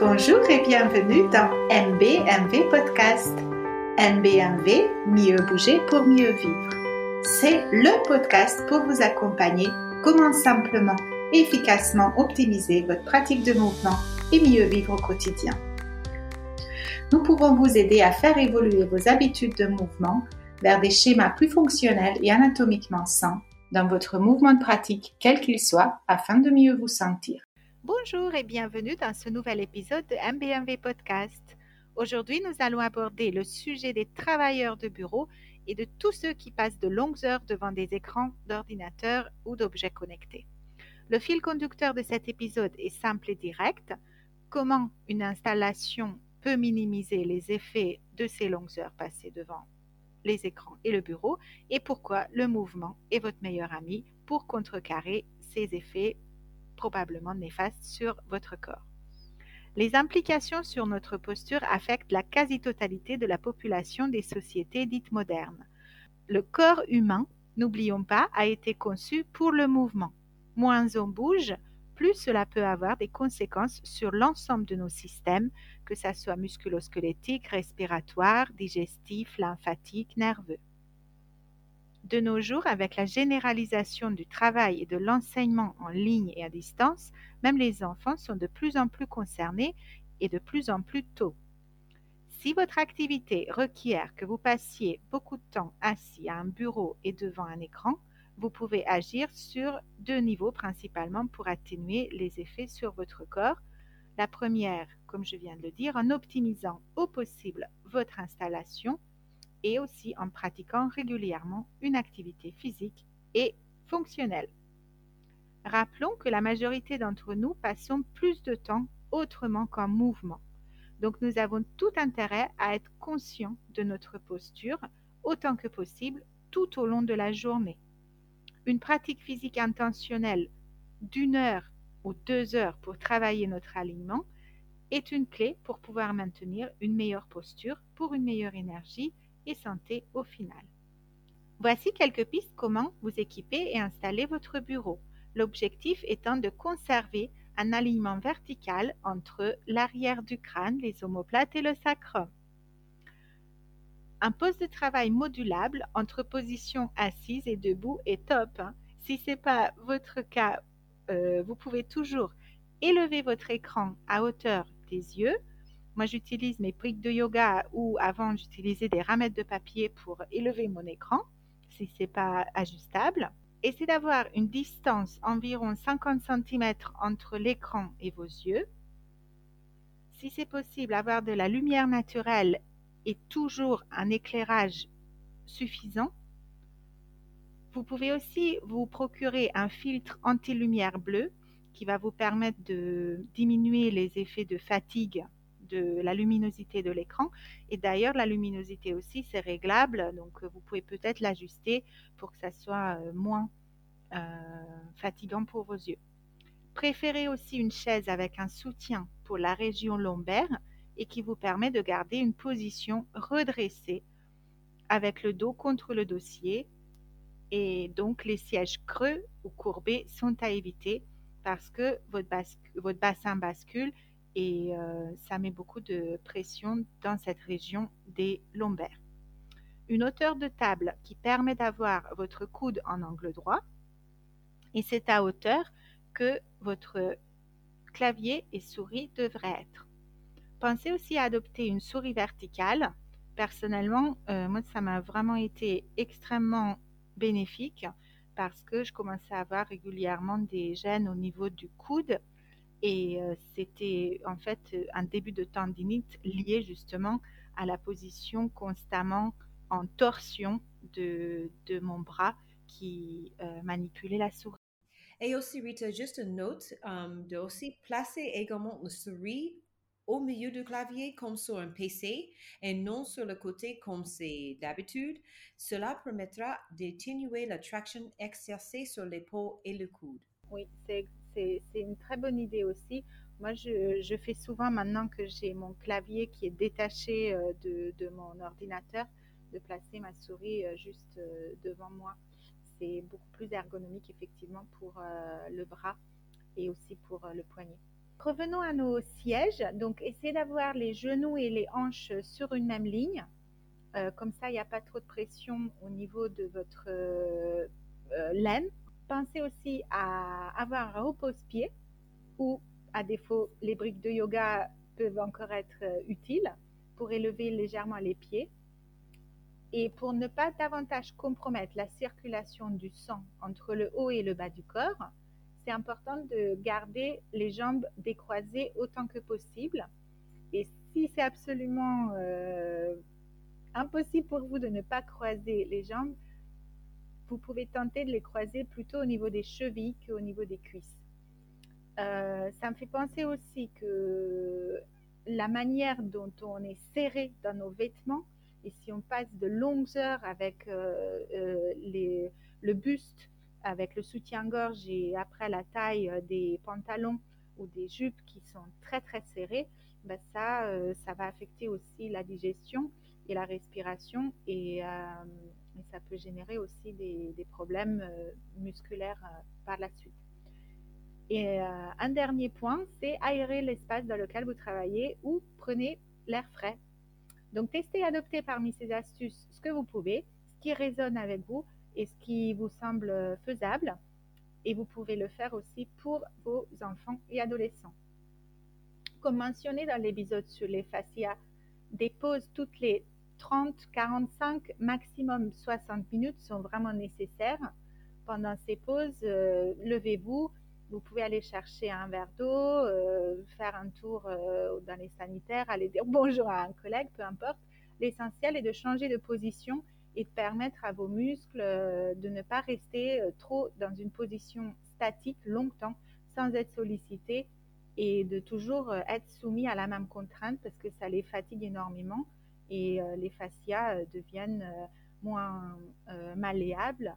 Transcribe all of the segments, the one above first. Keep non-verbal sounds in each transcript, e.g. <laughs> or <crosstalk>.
Bonjour et bienvenue dans MBMV Podcast. MBMV, mieux bouger pour mieux vivre. C'est le podcast pour vous accompagner comment simplement et efficacement optimiser votre pratique de mouvement et mieux vivre au quotidien. Nous pouvons vous aider à faire évoluer vos habitudes de mouvement vers des schémas plus fonctionnels et anatomiquement sains dans votre mouvement de pratique, quel qu'il soit, afin de mieux vous sentir. Bonjour et bienvenue dans ce nouvel épisode de MBMV Podcast. Aujourd'hui, nous allons aborder le sujet des travailleurs de bureau et de tous ceux qui passent de longues heures devant des écrans d'ordinateur ou d'objets connectés. Le fil conducteur de cet épisode est simple et direct. Comment une installation peut minimiser les effets de ces longues heures passées devant les écrans et le bureau et pourquoi le mouvement est votre meilleur ami pour contrecarrer ces effets probablement néfastes sur votre corps. Les implications sur notre posture affectent la quasi-totalité de la population des sociétés dites modernes. Le corps humain, n'oublions pas, a été conçu pour le mouvement. Moins on bouge, plus cela peut avoir des conséquences sur l'ensemble de nos systèmes, que ce soit musculo-squelettique, respiratoire, digestif, lymphatique, nerveux. De nos jours, avec la généralisation du travail et de l'enseignement en ligne et à distance, même les enfants sont de plus en plus concernés et de plus en plus tôt. Si votre activité requiert que vous passiez beaucoup de temps assis à un bureau et devant un écran, vous pouvez agir sur deux niveaux principalement pour atténuer les effets sur votre corps. La première, comme je viens de le dire, en optimisant au possible votre installation et aussi en pratiquant régulièrement une activité physique et fonctionnelle. Rappelons que la majorité d'entre nous passons plus de temps autrement qu'en mouvement. Donc nous avons tout intérêt à être conscients de notre posture autant que possible tout au long de la journée. Une pratique physique intentionnelle d'une heure ou deux heures pour travailler notre alignement est une clé pour pouvoir maintenir une meilleure posture pour une meilleure énergie et santé au final. Voici quelques pistes comment vous équiper et installer votre bureau, l'objectif étant de conserver un alignement vertical entre l'arrière du crâne, les omoplates et le sacrum. Un poste de travail modulable entre position assise et debout est top. Hein. Si ce n'est pas votre cas, euh, vous pouvez toujours élever votre écran à hauteur des yeux. Moi, j'utilise mes briques de yoga ou avant, j'utilisais des ramettes de papier pour élever mon écran si ce n'est pas ajustable. Essayez d'avoir une distance environ 50 cm entre l'écran et vos yeux. Si c'est possible, avoir de la lumière naturelle et toujours un éclairage suffisant. Vous pouvez aussi vous procurer un filtre anti-lumière bleue qui va vous permettre de diminuer les effets de fatigue de la luminosité de l'écran. Et d'ailleurs, la luminosité aussi, c'est réglable, donc vous pouvez peut-être l'ajuster pour que ça soit euh, moins euh, fatigant pour vos yeux. Préférez aussi une chaise avec un soutien pour la région lombaire et qui vous permet de garder une position redressée avec le dos contre le dossier. Et donc les sièges creux ou courbés sont à éviter parce que votre, votre bassin bascule et euh, ça met beaucoup de pression dans cette région des lombaires. Une hauteur de table qui permet d'avoir votre coude en angle droit et c'est à hauteur que votre clavier et souris devraient être. Pensez aussi à adopter une souris verticale. Personnellement, euh, moi, ça m'a vraiment été extrêmement bénéfique parce que je commençais à avoir régulièrement des gènes au niveau du coude et euh, c'était en fait un début de tendinite lié justement à la position constamment en torsion de, de mon bras qui euh, manipulait la souris. Et aussi, Rita, juste une note um, de aussi placer également une souris au milieu du clavier comme sur un PC et non sur le côté comme c'est d'habitude. Cela permettra d'atténuer la traction exercée sur l'épaule et le coude. Oui, c'est une très bonne idée aussi. Moi, je, fais souvent maintenant que j'ai mon clavier qui est détaché euh, de, mon ordinateur, de placer ma souris euh, juste euh, devant moi. C'est beaucoup plus ergonomique effectivement pour le bras et aussi pour le poignet. Revenons à nos sièges. Donc, essayez d'avoir les genoux et les hanches sur une même ligne. Comme ça, il n'y a pas trop de pression au niveau de votre laine. Pensez aussi à avoir un repose-pied ou, à défaut, les briques de yoga peuvent encore être utiles pour élever légèrement les pieds. Et pour ne pas davantage compromettre la circulation du sang entre le haut et le bas du corps, c'est important de garder les jambes décroisées autant que possible. Et si c'est absolument euh, impossible pour vous de ne pas croiser les jambes, vous pouvez tenter de les croiser plutôt au niveau des chevilles qu'au niveau des cuisses. Euh, ça me fait penser aussi que la manière dont on est serré dans nos vêtements, et si on passe de longues heures avec euh, les, le buste avec le soutien-gorge et après la taille euh, des pantalons ou des jupes qui sont très très serrées, ben ça, euh, ça va affecter aussi la digestion et la respiration et, euh, ça peut générer aussi des, problèmes musculaires par la suite. Et un dernier point, c'est aérer l'espace dans lequel vous travaillez ou prenez l'air frais. Donc testez et adoptez parmi ces astuces ce que vous pouvez, ce qui résonne avec vous et ce qui vous semble faisable. Et vous pouvez le faire aussi pour vos enfants et adolescents. Comme mentionné dans l'épisode sur les fascias, des pauses toutes les 30, 45, maximum 60 minutes sont vraiment nécessaires. Pendant ces pauses, euh, levez-vous, vous pouvez aller chercher un verre d'eau, euh, faire un tour euh, dans les sanitaires, aller dire <laughs> bonjour à un collègue, peu importe. L'essentiel est de changer de position et de permettre à vos muscles de ne pas rester trop dans une position statique longtemps sans être sollicités et de toujours être soumis à la même contrainte parce que ça les fatigue énormément et les fascias deviennent moins malléables,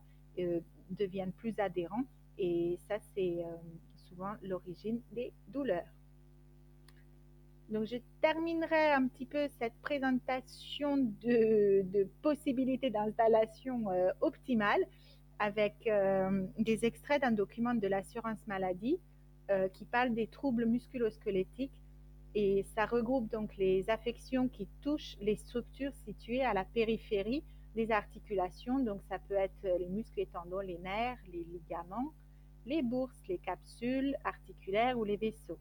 deviennent plus adhérents et ça c'est souvent l'origine des douleurs. Donc, je terminerai un petit peu cette présentation de, possibilités d'installation euh, optimale avec euh, des extraits d'un document de l'assurance maladie euh, qui parle des troubles musculosquelettiques et ça regroupe donc les affections qui touchent les structures situées à la périphérie des articulations. Donc, ça peut être les muscles et tendons, les nerfs, les ligaments, les bourses, les capsules articulaires ou les vaisseaux.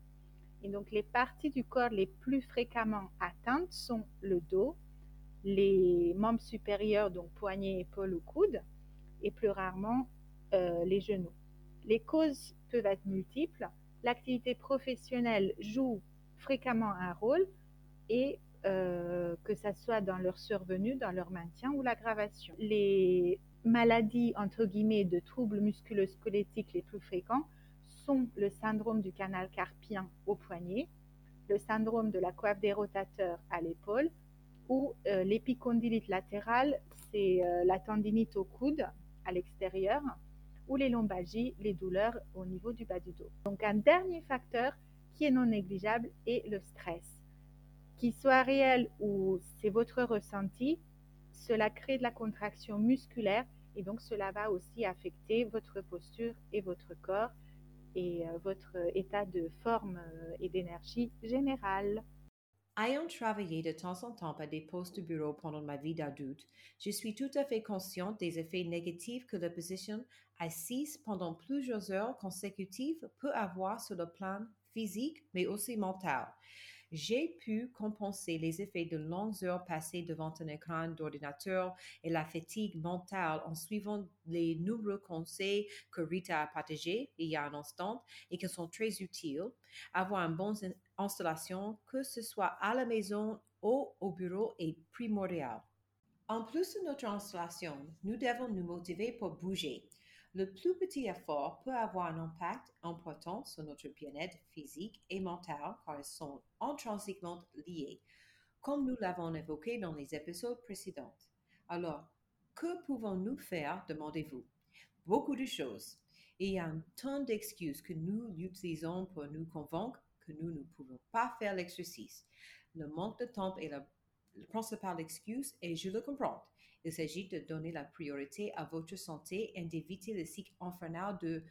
Et donc, les parties du corps les plus fréquemment atteintes sont le dos, les membres supérieurs, donc poignets, épaules ou coudes, et plus rarement euh, les genoux. Les causes peuvent être multiples. L'activité professionnelle joue fréquemment un rôle et euh, que ce soit dans leur survenue, dans leur maintien ou l'aggravation. Les maladies, entre guillemets, de troubles musculo-squelettiques les plus fréquents sont le syndrome du canal carpien au poignet, le syndrome de la coiffe des rotateurs à l'épaule ou euh, l'épicondylite latérale, c'est euh, la tendinite au coude à l'extérieur ou les lombalgies, les douleurs au niveau du bas du dos. Donc un dernier facteur qui est non négligeable est le stress. Qu'il soit réel ou c'est votre ressenti, cela crée de la contraction musculaire et donc cela va aussi affecter votre posture et votre corps et euh, votre état de forme euh, et d'énergie générale. Ayant travaillé de temps en temps à des postes de bureau pendant ma vie d'adulte, je suis tout à fait consciente des effets négatifs que la position assise pendant plusieurs heures consécutives peut avoir sur le plan physique, mais aussi mental j'ai pu compenser les effets de longues heures passées devant un écran d'ordinateur et la fatigue mentale en suivant les nombreux conseils que Rita a partagés il y a un instant et qui sont très utiles. Avoir une bonne installation, que ce soit à la maison ou au bureau, est primordial. En plus de notre installation, nous devons nous motiver pour bouger. Le plus petit effort peut avoir un impact important sur notre bien-être physique et mental car ils sont intrinsèquement liés, comme nous l'avons évoqué dans les épisodes précédents. Alors, que pouvons-nous faire, demandez-vous? Beaucoup de choses. il y a un d'excuses que nous utilisons pour nous convaincre que nous ne pouvons pas faire l'exercice. Le manque de temps est la principale excuse et je le comprends. Il s'agit de donner la priorité à votre santé et d'éviter le cycle infernal de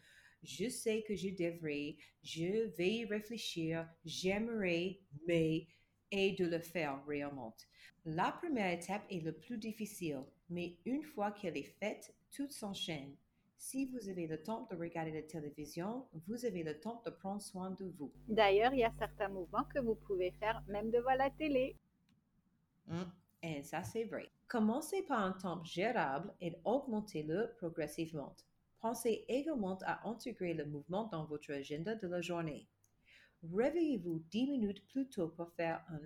je sais que je devrais, je vais y réfléchir, j'aimerais, mais, et de le faire réellement. La première étape est le plus difficile, mais une fois qu'elle est faite, tout s'enchaîne. Si vous avez le temps de regarder la télévision, vous avez le temps de prendre soin de vous. D'ailleurs, il y a certains mouvements que vous pouvez faire même devant la télé. Mm, Et ça, c'est vrai. Commencez par un temps gérable et augmentez-le progressivement. Pensez également à intégrer le mouvement dans votre agenda de la journée. Réveillez-vous 10 minutes plus tôt pour faire un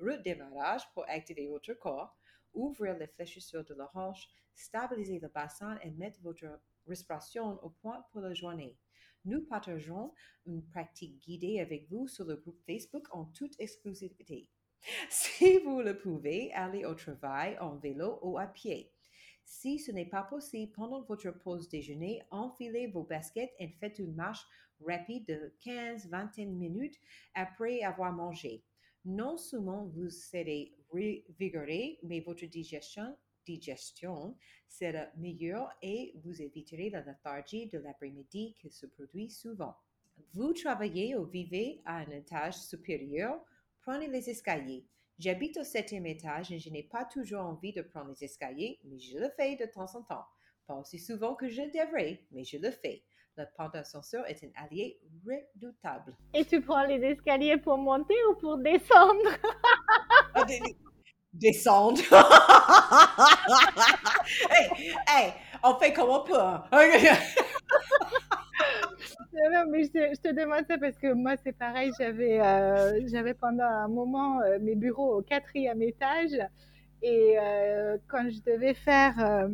redémarrage pour activer votre corps, ouvrir les fléchissures de la hanche, stabiliser le bassin et mettre votre respiration au point pour la journée. Nous partageons une pratique guidée avec vous sur le groupe Facebook en toute exclusivité. <laughs> Si vous le pouvez, allez au travail en vélo ou à pied. Si ce n'est pas possible pendant votre pause déjeuner, enfilez vos baskets et faites une marche rapide de 15-20 minutes après avoir mangé. Non seulement vous serez revigoré, mais votre digestion, sera meilleure et vous éviterez la lethargie de l'après-midi qui se produit souvent. Vous travaillez ou vivez à un étage supérieur, prenez les escaliers. J'habite au septième étage et je n'ai pas toujours envie de prendre les escaliers, mais je le fais de temps en temps. Pas aussi souvent que je devrais, mais je le fais. Le pont d'ascenseur est un allié redoutable. Et tu prends les escaliers pour monter ou pour descendre? <laughs> Ah, des- des- Descendre. <laughs> <laughs> hey, hey, on fait comme on peut. Non, mais je te, je te demande ça parce que moi, c'est pareil. J'avais, euh, j'avais pendant un moment euh, mes bureaux au quatrième étage. Et euh, quand je devais faire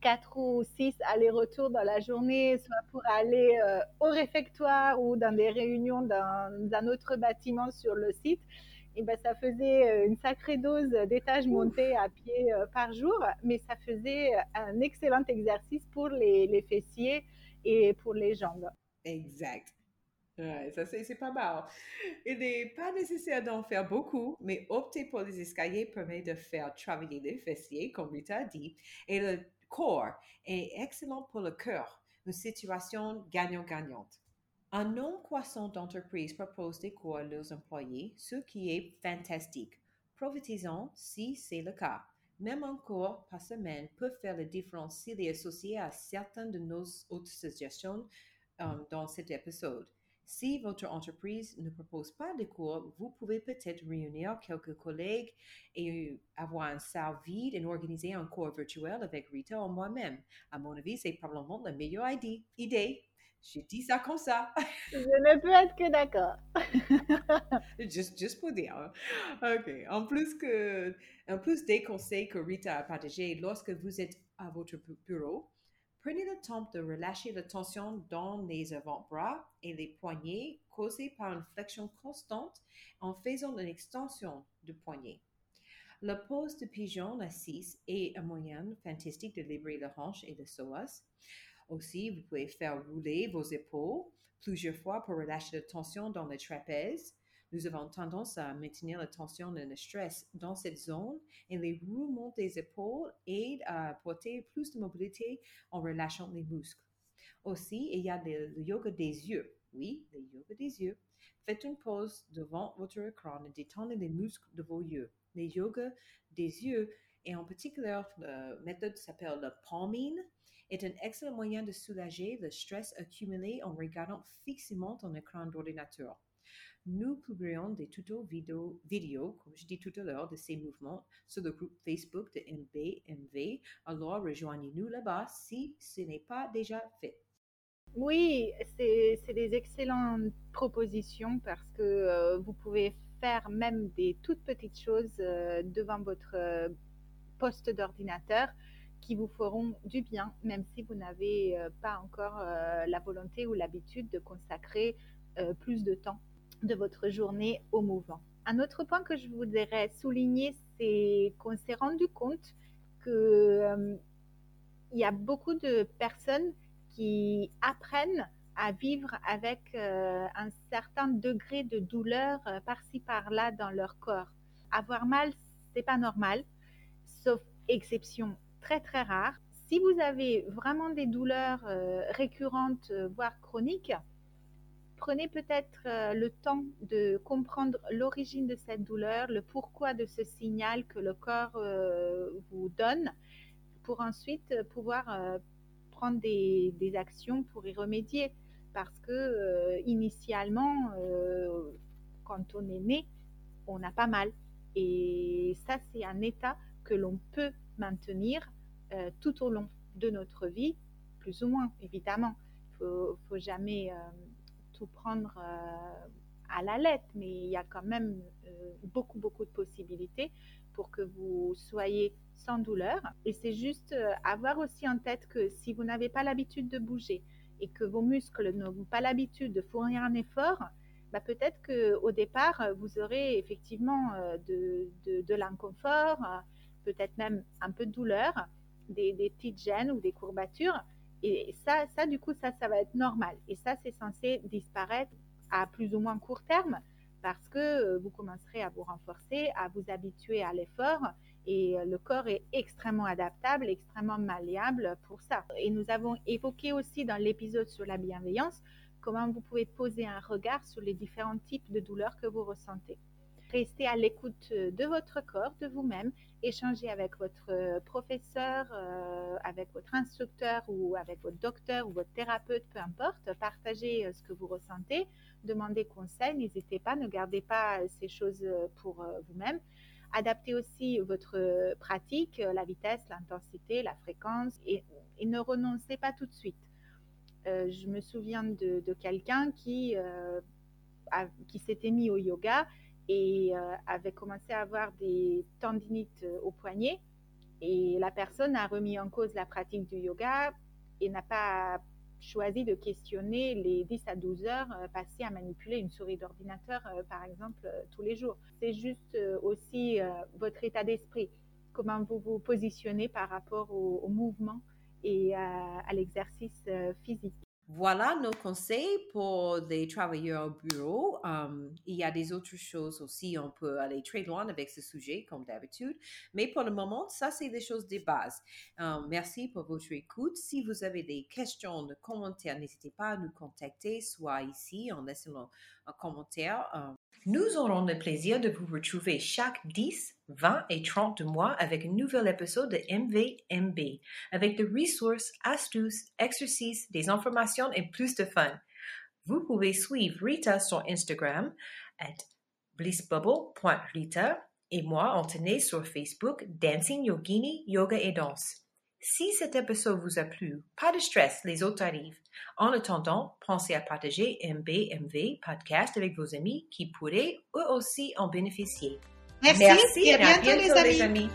quatre ou six allers-retours dans la journée, soit pour aller au réfectoire ou dans des réunions dans un autre bâtiment sur le site, et ben, ça faisait une sacrée dose d'étages montés à pied par jour. Mais ça faisait un excellent exercice pour les, les fessiers et pour les jambes. Exact. Ouais, ça c'est pas mal. Il n'est pas nécessaire d'en faire beaucoup, mais opter pour les escaliers permet de faire travailler les fessiers, comme Rita a dit, et le corps est excellent pour le cœur, une situation gagnant-gagnante. Un nombre croissant d'entreprises proposent des cours à leurs employés, ce qui est fantastique. Profitez-en si c'est le cas. Même un cours par semaine peut faire la différence s'il est associé à certaines de nos autres suggestions um, dans cet épisode. Si votre entreprise ne propose pas de cours, vous pouvez peut-être réunir quelques collègues et avoir une salle vide et organiser un cours virtuel avec Rita ou moi-même. À mon avis, c'est probablement la meilleure idée. Je dis ça comme ça, Je ne peux être que d'accord. <laughs> juste, juste pour dire. hein. OK. En plus, que, en plus des conseils que Rita a partagés lorsque vous êtes à votre bu- bureau, prenez le temps de relâcher la tension dans les avant-bras et les poignets causés par une flexion constante en faisant une extension du poignet. La pose de pigeon assise est un moyen fantastique de libérer la hanche et le psoas. Aussi, vous pouvez faire rouler vos épaules plusieurs fois pour relâcher la tension dans le trapèze. Nous avons tendance à maintenir la tension et le stress dans cette zone et les roulements des épaules aident à apporter plus de mobilité en relâchant les muscles. Aussi, il y a le, le yoga des yeux. Oui, le yoga des yeux. Faites une pause devant votre écran et détendez les muscles de vos yeux. Le yoga des yeux, et en particulier la méthode s'appelle le palming, est un excellent moyen de soulager le stress accumulé en regardant fixement un écran d'ordinateur. Nous publierons des tutos vidéo, vidéo, comme je dis tout à l'heure, de ces mouvements sur le groupe Facebook de MBMV. Alors rejoignez-nous là-bas si ce n'est pas déjà fait. Oui, c'est c'est des excellentes propositions parce que euh, vous pouvez faire même des toutes petites choses euh, devant votre euh, poste d'ordinateur qui vous feront du bien, même si vous n'avez euh, pas encore euh, la volonté ou l'habitude de consacrer euh, plus de temps de votre journée au mouvement. Un autre point que je voudrais souligner, c'est qu'on s'est rendu compte que euh, y a beaucoup de personnes qui apprennent à vivre avec un certain degré de douleur par-ci par-là dans leur corps. Avoir mal, c'est pas normal, sauf exception très très rare. Si vous avez vraiment des douleurs euh, récurrentes, euh, voire chroniques, prenez peut-être euh, le temps de comprendre l'origine de cette douleur, le pourquoi de ce signal que le corps vous donne, pour ensuite pouvoir prendre des, des, actions pour y remédier. Parce que initialement, quand on est né, on n'a pas mal. Et ça, c'est un état que l'on peut maintenir euh, tout au long de notre vie, plus ou moins, évidemment. Il ne faut, jamais euh, tout prendre euh, à la lettre, mais il y a quand même beaucoup, beaucoup de possibilités pour que vous soyez sans douleur. Et c'est juste avoir aussi en tête que si vous n'avez pas l'habitude de bouger et que vos muscles n'ont pas l'habitude de fournir un effort, bah peut-être qu'au départ, vous aurez effectivement de, de l'inconfort, peut-être même un peu de douleur, des, petites gènes ou des courbatures. Et ça, ça, du coup, ça, ça va être normal. Et ça, c'est censé disparaître à plus ou moins court terme parce que euh, vous commencerez à vous renforcer, à vous habituer à l'effort et euh, le corps est extrêmement adaptable, extrêmement malléable pour ça. Et nous avons évoqué aussi dans l'épisode sur la bienveillance comment vous pouvez poser un regard sur les différents types de douleurs que vous ressentez. Restez à l'écoute de votre corps, de vous-même, échangez avec votre professeur, euh, avec votre instructeur ou avec votre docteur ou votre thérapeute, peu importe. Partagez euh, ce que vous ressentez, demandez conseil, n'hésitez pas, ne gardez pas ces choses pour euh, vous-même. Adaptez aussi votre pratique, la vitesse, l'intensité, la fréquence et, ne renoncez pas tout de suite. je me souviens de, quelqu'un qui, qui s'était mis au yoga et euh, avait commencé à avoir des tendinites euh, au poignet. Et la personne a remis en cause la pratique du yoga et n'a pas choisi de questionner les 10 à 12 heures euh, passées à manipuler une souris d'ordinateur, par exemple, tous les jours. C'est juste aussi votre état d'esprit, comment vous vous positionnez par rapport au, mouvement et à l'exercice physique. Voilà nos conseils pour les travailleurs au bureau. Um, il y a des autres choses aussi. On peut aller très loin avec ce sujet, comme d'habitude. Mais pour le moment, ça, c'est les choses de base. Merci pour votre écoute. Si vous avez des questions, des commentaires, n'hésitez pas à nous contacter, soit ici en laissant un commentaire. Um, nous aurons le plaisir de vous retrouver chaque 10, 20 et 30 mois avec un nouvel épisode de MVMB, avec des ressources, astuces, exercices, des informations et plus de fun. Vous pouvez suivre Rita sur Instagram at blissbubble.rita et moi, Anthony, sur Facebook, Dancing Yogini, Yoga et Danse. Si cet épisode vous a plu, pas de stress, les autres arrivent. En attendant, pensez à partager MBMV podcast avec vos amis qui pourraient eux aussi en bénéficier. Merci, et à bientôt, les amis.